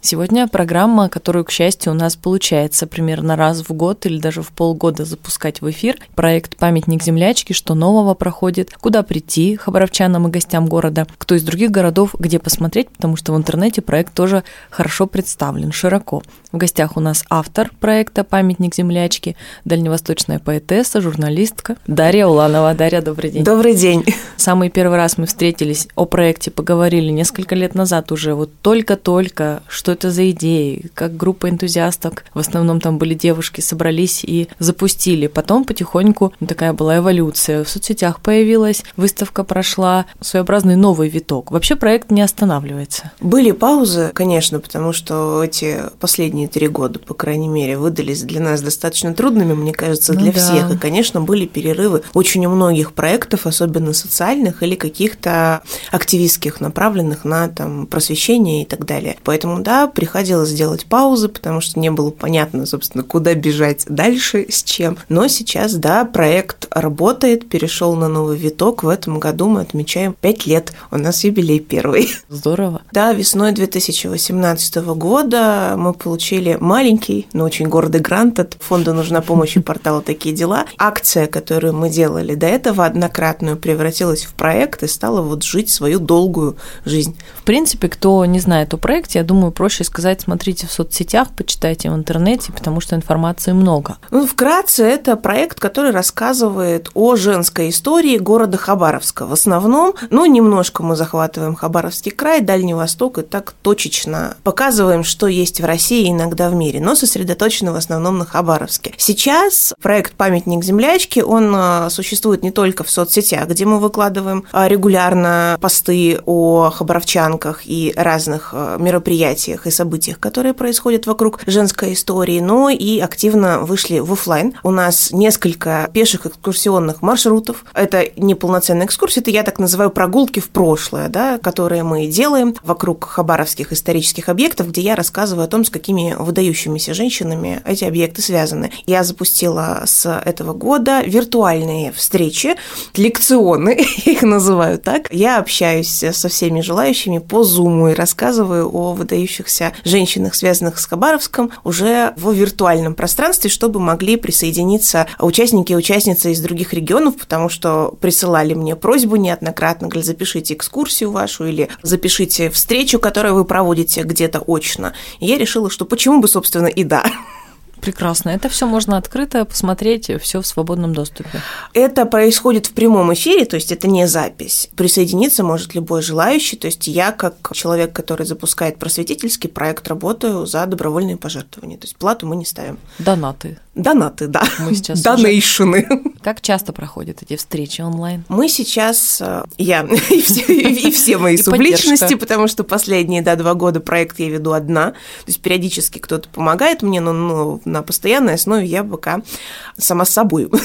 Сегодня программа, которую, к счастью, у нас получается примерно раз в год или даже в полгода запускать в эфир. Проект «Памятник землячки», что нового проходит, куда прийти хабаровчанам и гостям города, кто из других городов, где посмотреть, потому что в интернете проект тоже хорошо представлен, широко. В гостях у нас автор проекта «Памятник землячки», дальневосточная поэтесса, журналистка Дарья Уланова. Дарья, добрый день. Добрый день. Самый первый раз мы встретились, о проекте поговорили несколько лет назад уже, вот только-только, что что это за идеи, как группа энтузиасток, в основном там были девушки, собрались и запустили. Потом потихоньку такая была эволюция. В соцсетях появилась, выставка прошла, своеобразный новый виток. Вообще проект не останавливается. Были паузы, конечно, потому что эти последние три года, по крайней мере, выдались для нас достаточно трудными, мне кажется, для ну, да. всех. И, конечно, были перерывы очень у многих проектов, особенно социальных или каких-то активистских, направленных на там, просвещение и так далее. Поэтому, да, приходилось делать паузы, потому что не было понятно, собственно, куда бежать дальше, с чем. Но сейчас, да, проект работает, перешел на новый виток. В этом году мы отмечаем 5 лет. У нас юбилей первый. Здорово. Да, весной 2018 года мы получили маленький, но очень гордый грант от фонда «Нужна помощь» и портала «Такие дела». Акция, которую мы делали до этого однократную, превратилась в проект и стала вот жить свою долгую жизнь. В принципе, кто не знает о проекте, я думаю, проще проще сказать, смотрите в соцсетях, почитайте в интернете, потому что информации много. Ну, вкратце, это проект, который рассказывает о женской истории города Хабаровска. В основном, ну, немножко мы захватываем Хабаровский край, Дальний Восток и так точечно показываем, что есть в России и иногда в мире, но сосредоточено в основном на Хабаровске. Сейчас проект «Памятник землячки», он а, существует не только в соцсетях, где мы выкладываем а, регулярно посты о хабаровчанках и разных а, мероприятиях, событиях и событиях, которые происходят вокруг женской истории, но и активно вышли в офлайн. У нас несколько пеших экскурсионных маршрутов. Это не полноценная экскурсия, это я так называю прогулки в прошлое, да, которые мы делаем вокруг хабаровских исторических объектов, где я рассказываю о том, с какими выдающимися женщинами эти объекты связаны. Я запустила с этого года виртуальные встречи, лекционы, их называю так. Я общаюсь со всеми желающими по Zoom и рассказываю о выдающих оставшихся женщинах, связанных с Хабаровском, уже в виртуальном пространстве, чтобы могли присоединиться участники и участницы из других регионов, потому что присылали мне просьбу неоднократно, говорят, запишите экскурсию вашу или запишите встречу, которую вы проводите где-то очно. И я решила, что почему бы, собственно, и да. Прекрасно. Это все можно открыто посмотреть, все в свободном доступе. Это происходит в прямом эфире, то есть это не запись. Присоединиться может любой желающий. То есть я, как человек, который запускает просветительский проект, работаю за добровольные пожертвования. То есть плату мы не ставим. Донаты. Донаты, да. Мы сейчас Донейшены. Уже... Как часто проходят эти встречи онлайн? Мы сейчас, э, я и все, и все мои субличности, потому что последние да, два года проект я веду одна. То есть периодически кто-то помогает мне, но ну, на постоянной основе я пока сама с собой.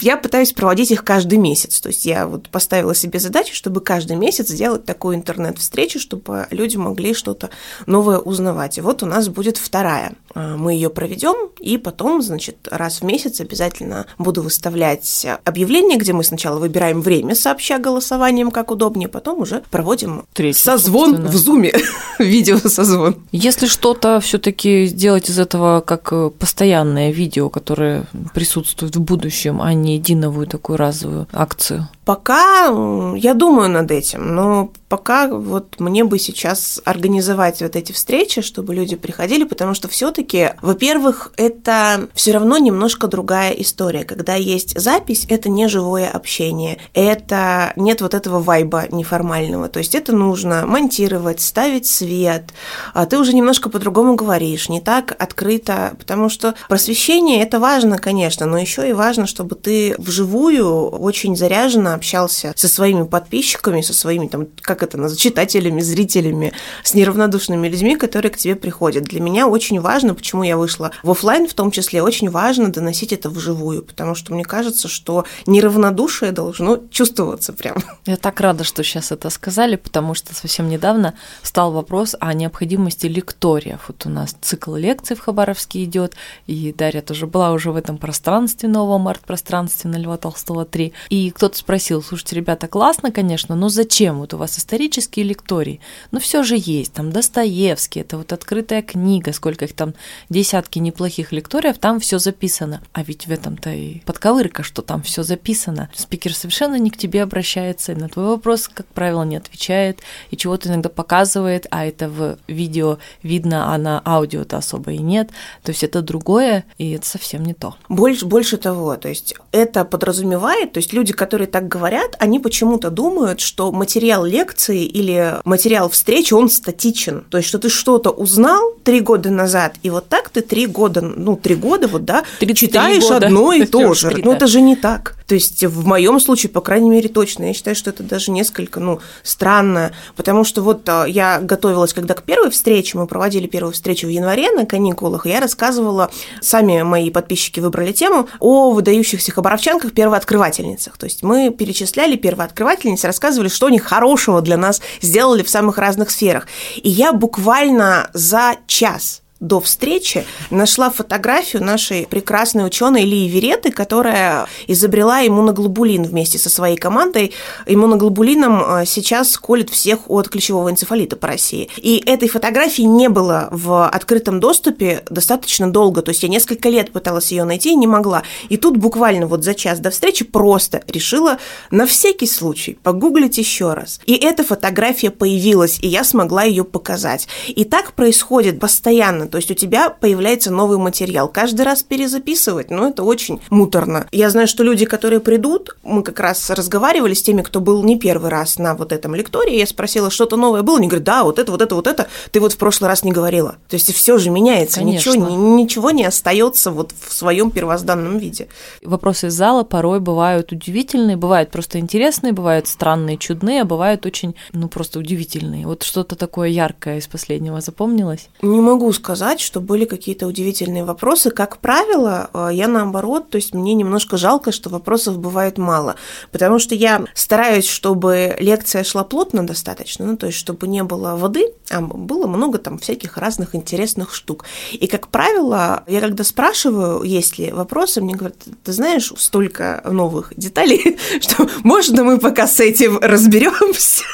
Я пытаюсь проводить их каждый месяц. То есть я вот поставила себе задачу, чтобы каждый месяц сделать такую интернет-встречу, чтобы люди могли что-то новое узнавать. И вот у нас будет вторая. А, мы ее проведем, и потом, значит, раз в месяц обязательно буду выставлять объявление, где мы сначала выбираем время, сообща голосованием, как удобнее, потом уже проводим Третий, созвон собственно. в зуме, видео-созвон. Если что-то все-таки сделать из этого как э, постоянное видео, которое присутствует в будущем, а не единовую такую разовую акцию? Пока я думаю над этим, но пока вот мне бы сейчас организовать вот эти встречи, чтобы люди приходили, потому что все-таки, во-первых, это все равно немножко другая история. Когда есть запись, это не живое общение, это нет вот этого вайба неформального. То есть это нужно монтировать, ставить свет, а ты уже немножко по-другому говоришь, не так открыто, потому что просвещение это важно, конечно, но еще и важно, чтобы ты вживую очень заряженно общался со своими подписчиками, со своими, там, как это называется, читателями, зрителями, с неравнодушными людьми, которые к тебе приходят. Для меня очень важно, почему я вышла в офлайн, в том числе, очень важно доносить это вживую, потому что мне кажется, что неравнодушие должно чувствоваться прям. Я так рада, что сейчас это сказали, потому что совсем недавно стал вопрос о необходимости лекториев. Вот у нас цикл лекций в Хабаровске идет, и Дарья тоже была уже в этом пространстве, новом арт-пространстве на Льва Толстого 3. И кто-то спросил, спросил, слушайте, ребята, классно, конечно, но зачем? Вот у вас исторические лектории, но все же есть, там Достоевский, это вот открытая книга, сколько их там, десятки неплохих лекториев, там все записано. А ведь в этом-то и подковырка, что там все записано. Спикер совершенно не к тебе обращается, и на твой вопрос, как правило, не отвечает, и чего-то иногда показывает, а это в видео видно, а на аудио-то особо и нет. То есть это другое, и это совсем не то. Больше, больше того, то есть это подразумевает, то есть люди, которые так говорят, они почему-то думают, что материал лекции или материал встречи, он статичен. То есть, что ты что-то узнал три года назад, и вот так ты три года, ну, три года, вот, да, читаешь года. одно и то же. Ну, это же не так. То есть, в моем случае, по крайней мере, точно. Я считаю, что это даже несколько, ну, странно, потому что вот а, я готовилась, когда к первой встрече, мы проводили первую встречу в январе на каникулах, и я рассказывала, сами мои подписчики выбрали тему, о выдающихся хабаровчанках, первооткрывательницах. То есть мы перечисляли первооткрывательниц, рассказывали, что они хорошего для нас сделали в самых разных сферах. И я буквально за час до встречи нашла фотографию нашей прекрасной ученой Лии Вереты, которая изобрела иммуноглобулин вместе со своей командой. Иммуноглобулином э, сейчас колет всех от ключевого энцефалита по России. И этой фотографии не было в открытом доступе достаточно долго, то есть я несколько лет пыталась ее найти и не могла. И тут буквально вот за час до встречи просто решила на всякий случай погуглить еще раз. И эта фотография появилась, и я смогла ее показать. И так происходит постоянно то есть у тебя появляется новый материал. Каждый раз перезаписывать, ну, это очень муторно. Я знаю, что люди, которые придут, мы как раз разговаривали с теми, кто был не первый раз на вот этом лектории, я спросила, что-то новое было, они говорят, да, вот это, вот это, вот это, ты вот в прошлый раз не говорила. То есть все же меняется, ничего, ничего не остается вот в своем первозданном виде. Вопросы из зала порой бывают удивительные, бывают просто интересные, бывают странные, чудные, а бывают очень, ну, просто удивительные. Вот что-то такое яркое из последнего запомнилось? Не могу сказать сказать, что были какие-то удивительные вопросы. Как правило, э, я наоборот, то есть мне немножко жалко, что вопросов бывает мало, потому что я стараюсь, чтобы лекция шла плотно достаточно, ну, то есть чтобы не было воды, а было много там всяких разных интересных штук. И, как правило, я когда спрашиваю, есть ли вопросы, мне говорят, ты знаешь, столько новых деталей, что можно мы пока с этим разберемся.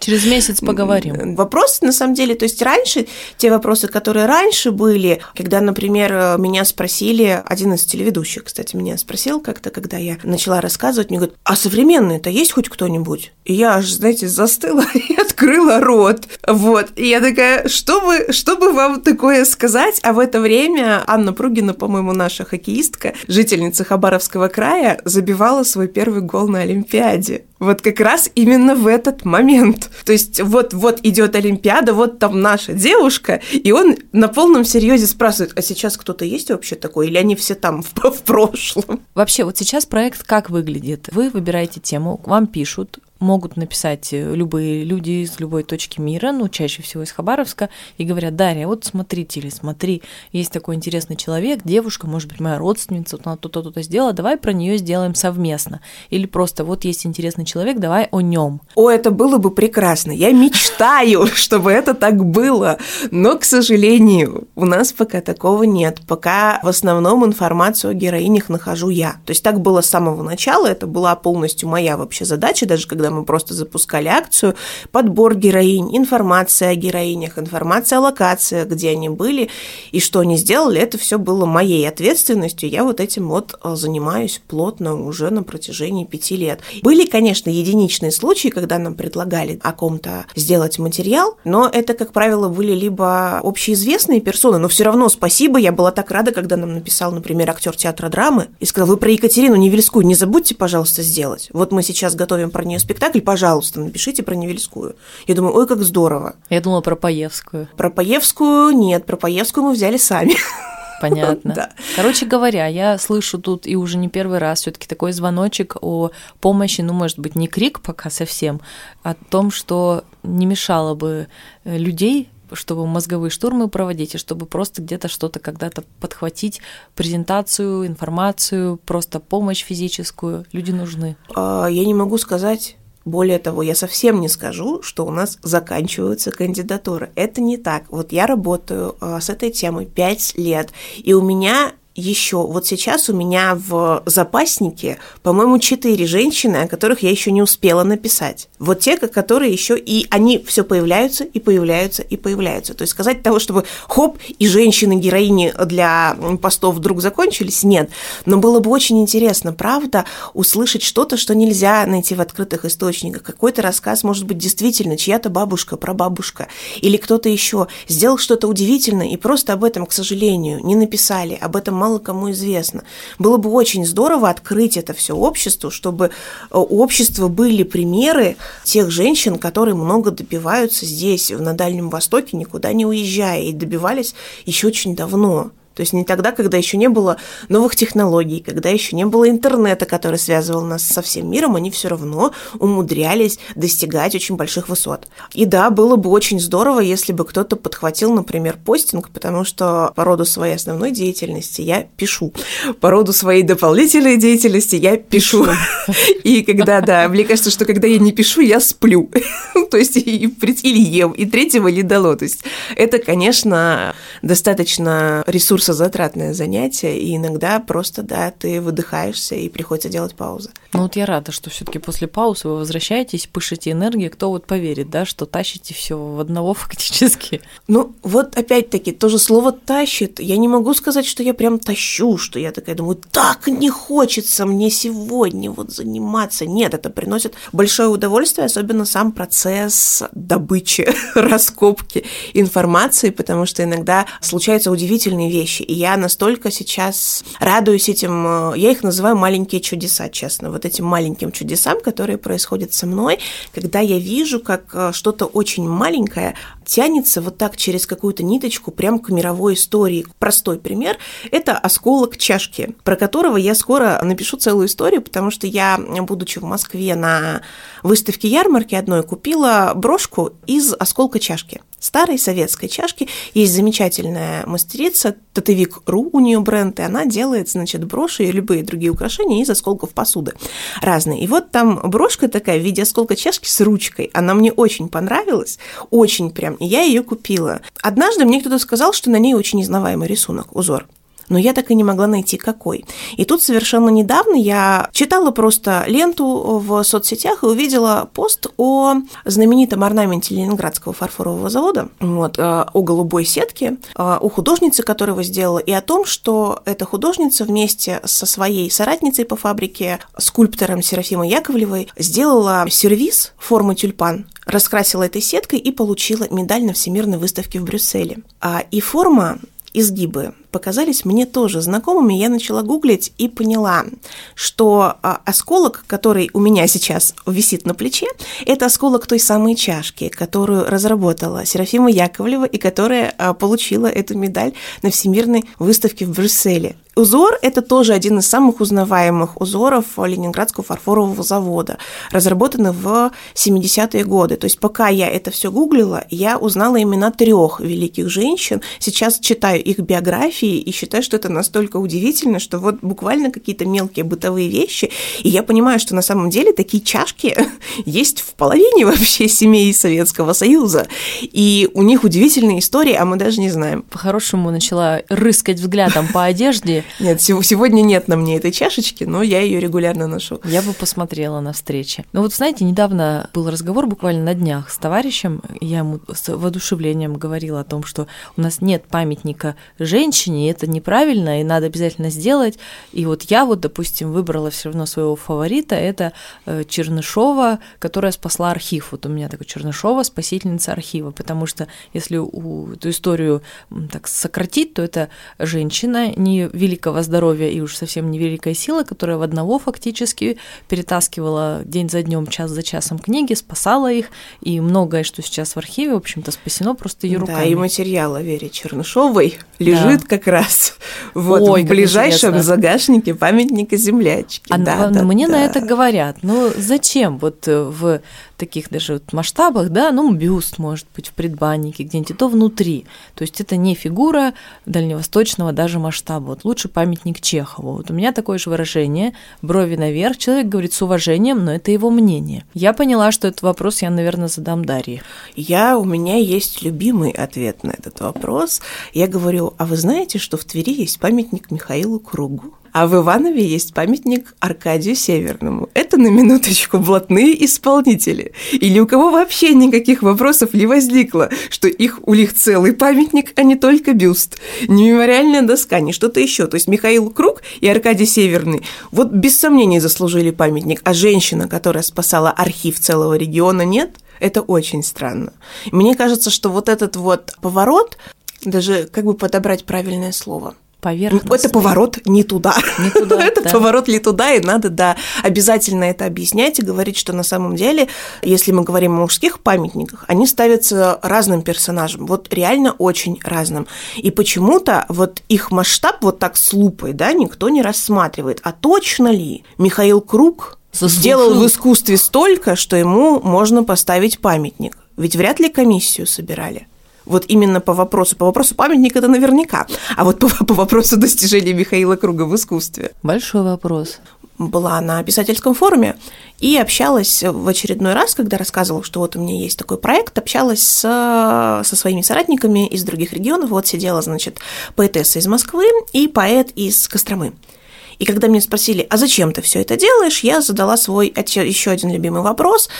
Через месяц поговорим. Вопрос, на самом деле, то есть раньше, те вопросы, которые раньше были, когда, например, меня спросили, один из телеведущих, кстати, меня спросил как-то, когда я начала рассказывать, мне говорит, а современные-то есть хоть кто-нибудь? И я аж, знаете, застыла и открыла рот. Вот. И я такая, что бы, что бы вам такое сказать? А в это время Анна Пругина, по-моему, наша хоккеистка, жительница Хабаровского края, забивала свой первый гол на Олимпиаде. Вот как раз именно в этот момент. То есть вот, вот идет Олимпиада, вот там наша девушка, и он на полном серьезе спрашивает, а сейчас кто-то есть вообще такой, или они все там в, в прошлом? Вообще, вот сейчас проект как выглядит? Вы выбираете тему, вам пишут, могут написать э, любые люди из любой точки мира, ну, чаще всего из Хабаровска, и говорят, Дарья, вот смотрите или смотри, есть такой интересный человек, девушка, может быть, моя родственница, вот она то-то, то-то сделала, давай про нее сделаем совместно. Или просто вот есть интересный человек, давай о нем. О, это было бы прекрасно. Я мечтаю, чтобы это так было. Но, к сожалению, у нас пока такого нет. Пока в основном информацию о героинях нахожу я. То есть так было с самого начала, это была полностью моя вообще задача, даже когда мы просто запускали акцию, подбор героинь, информация о героинях, информация о локациях, где они были и что они сделали, это все было моей ответственностью. Я вот этим вот э, занимаюсь плотно уже на протяжении пяти лет. Были, конечно, единичные случаи, когда нам предлагали о ком-то сделать материал, но это, как правило, были либо общеизвестные персоны, но все равно спасибо, я была так рада, когда нам написал, например, актер театра драмы и сказал, вы про Екатерину Невельскую не забудьте, пожалуйста, сделать. Вот мы сейчас готовим про нее спектакль, спектакль, пожалуйста, напишите про Невельскую. Я думаю, ой, как здорово. Я думала про Паевскую. Про Паевскую нет, про Паевскую мы взяли сами. Понятно. Да. Короче говоря, я слышу тут и уже не первый раз все-таки такой звоночек о помощи, ну, может быть, не крик пока совсем, о том, что не мешало бы э, людей чтобы мозговые штурмы проводить, и чтобы просто где-то что-то когда-то подхватить, презентацию, информацию, просто помощь физическую. Люди нужны. А, я не могу сказать более того, я совсем не скажу, что у нас заканчиваются кандидатуры. Это не так. Вот я работаю а, с этой темой 5 лет, и у меня еще. Вот сейчас у меня в запаснике, по-моему, четыре женщины, о которых я еще не успела написать. Вот те, которые еще и они все появляются и появляются и появляются. То есть сказать того, чтобы хоп, и женщины-героини для постов вдруг закончились, нет. Но было бы очень интересно, правда, услышать что-то, что нельзя найти в открытых источниках. Какой-то рассказ, может быть, действительно чья-то бабушка, прабабушка или кто-то еще сделал что-то удивительное и просто об этом, к сожалению, не написали, об этом мало кому известно. Было бы очень здорово открыть это все обществу, чтобы э, у общества были примеры тех женщин, которые много добиваются здесь, на Дальнем Востоке, никуда не уезжая, и добивались еще очень давно. То есть не тогда, когда еще не было новых технологий, когда еще не было интернета, который связывал нас со всем миром, они все равно умудрялись достигать очень больших высот. И да, было бы очень здорово, если бы кто-то подхватил, например, постинг, потому что по роду своей основной деятельности я пишу. По роду своей дополнительной деятельности я пишу. И когда, да, мне кажется, что когда я не пишу, я сплю. То есть или ем, и третьего не дало. То есть это, конечно, достаточно ресурс затратное занятие, и иногда просто, да, ты выдыхаешься, и приходится делать паузы. Ну вот я рада, что все таки после паузы вы возвращаетесь, пышете энергии, кто вот поверит, да, что тащите все в одного фактически. Ну вот опять-таки, тоже слово «тащит», я не могу сказать, что я прям тащу, что я такая думаю, так не хочется мне сегодня вот заниматься. Нет, это приносит большое удовольствие, особенно сам процесс добычи, раскопки информации, потому что иногда случаются удивительные вещи, вещи. И я настолько сейчас радуюсь этим, э, я их называю маленькие чудеса, честно, вот этим маленьким чудесам, которые происходят со мной, когда я вижу, как э, что-то очень маленькое тянется вот так через какую-то ниточку прям к мировой истории. Простой пример – это осколок чашки, про которого я скоро напишу целую историю, потому что я, будучи в Москве на выставке ярмарки одной, купила брошку из осколка чашки старой советской чашки. Есть замечательная мастерица, Татовик.ру, у нее бренд, и она делает, значит, броши и любые другие украшения из осколков посуды разные. И вот там брошка такая в виде осколка чашки с ручкой. Она мне очень понравилась, очень прям и я ее купила. Однажды мне кто-то сказал, что на ней очень изнаваемый рисунок, узор но я так и не могла найти какой. И тут совершенно недавно я читала просто ленту в соцсетях и увидела пост о знаменитом орнаменте Ленинградского фарфорового завода, вот, э, о голубой сетке, э, о художнице, которого сделала, и о том, что эта художница вместе со своей соратницей по фабрике, скульптором Серафимой Яковлевой, сделала сервис формы тюльпан, раскрасила этой сеткой и получила медаль на Всемирной выставке в Брюсселе. А, и форма изгибы показались мне тоже знакомыми. Я начала гуглить и поняла, что а, осколок, который у меня сейчас висит на плече, это осколок той самой чашки, которую разработала Серафима Яковлева и которая а, получила эту медаль на Всемирной выставке в Брюсселе. Узор – это тоже один из самых узнаваемых узоров Ленинградского фарфорового завода, разработанный в 70-е годы. То есть пока я это все гуглила, я узнала имена трех великих женщин. Сейчас читаю их биографии и считаю, что это настолько удивительно, что вот буквально какие-то мелкие бытовые вещи. И я понимаю, что на самом деле такие чашки есть в половине вообще семей Советского Союза. И у них удивительные истории, а мы даже не знаем. По-хорошему начала рыскать взглядом по одежде, нет, сегодня нет на мне этой чашечки, но я ее регулярно ношу. Я бы посмотрела на встрече. Ну вот, знаете, недавно был разговор буквально на днях с товарищем, я ему с воодушевлением говорила о том, что у нас нет памятника женщине, и это неправильно, и надо обязательно сделать. И вот я вот, допустим, выбрала все равно своего фаворита, это э, Чернышова, которая спасла архив. Вот у меня такой Чернышова, спасительница архива, потому что если у, эту историю так сократить, то это женщина не великого здоровья и уж совсем невеликая сила, которая в одного фактически перетаскивала день за днем, час за часом книги, спасала их, и многое, что сейчас в архиве, в общем-то, спасено просто ее руками. Да, и материал о Вере Чернышовой лежит да. как раз вот Ой, в ближайшем интересно. загашнике памятника землячки. А да, да, мне да. на это говорят, ну зачем вот э, в таких даже вот масштабах, да, ну, бюст может быть в предбаннике где-нибудь, то внутри. То есть это не фигура дальневосточного даже масштаба. Вот лучше памятник Чехову. Вот у меня такое же выражение, брови наверх, человек говорит с уважением, но это его мнение. Я поняла, что этот вопрос я, наверное, задам Дарье. Я, у меня есть любимый ответ на этот вопрос. Я говорю, а вы знаете, что в Твери есть памятник Михаилу Кругу? А в Иванове есть памятник Аркадию Северному. Это на минуточку блатные исполнители. Или у кого вообще никаких вопросов не возникло, что их у них целый памятник, а не только бюст. Не мемориальная доска, не что-то еще. То есть Михаил Круг и Аркадий Северный вот без сомнений заслужили памятник, а женщина, которая спасала архив целого региона, нет? Это очень странно. Мне кажется, что вот этот вот поворот, даже как бы подобрать правильное слово – поверхностный. Это поворот не туда. Не туда это да. поворот не туда, и надо, да, обязательно это объяснять и говорить, что на самом деле, если мы говорим о мужских памятниках, они ставятся разным персонажам, вот реально очень разным. И почему-то вот их масштаб вот так с лупой, да, никто не рассматривает. А точно ли Михаил Круг Заслужил. сделал в искусстве столько, что ему можно поставить памятник? Ведь вряд ли комиссию собирали. Вот именно по вопросу. По вопросу памятник это наверняка. А вот по, по вопросу достижения Михаила Круга в искусстве. Большой вопрос была на писательском форуме и общалась в очередной раз, когда рассказывала, что вот у меня есть такой проект, общалась с, со своими соратниками из других регионов. Вот сидела, значит, поэтесса из Москвы и поэт из Костромы. И когда меня спросили, а зачем ты все это делаешь, я задала свой еще один любимый вопрос.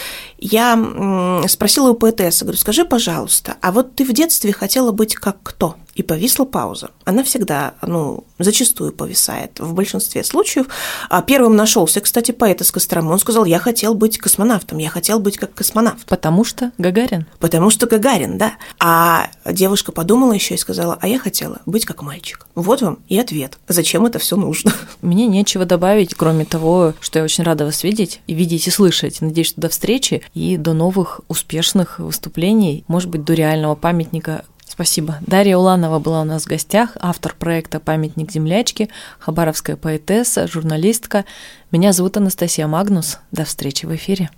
Я спросила у поэтессы, говорю, скажи, пожалуйста, а вот ты в детстве хотела быть как кто? И повисла пауза. Она всегда, ну, зачастую повисает в большинстве случаев. А первым нашелся, кстати, поэт из Костромы. Он сказал, я хотел быть космонавтом, я хотел быть как космонавт. Потому что Гагарин? Потому что Гагарин, да. А девушка подумала еще и сказала, а я хотела быть как мальчик. Вот вам и ответ. Зачем это все нужно? Мне нечего добавить, кроме того, что я очень рада вас видеть и видеть и слышать. Надеюсь, что до встречи и до новых успешных выступлений, может быть, до реального памятника Спасибо. Дарья Уланова была у нас в гостях, автор проекта «Памятник землячки», хабаровская поэтесса, журналистка. Меня зовут Анастасия Магнус. До встречи в эфире.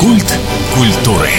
Культ культуры.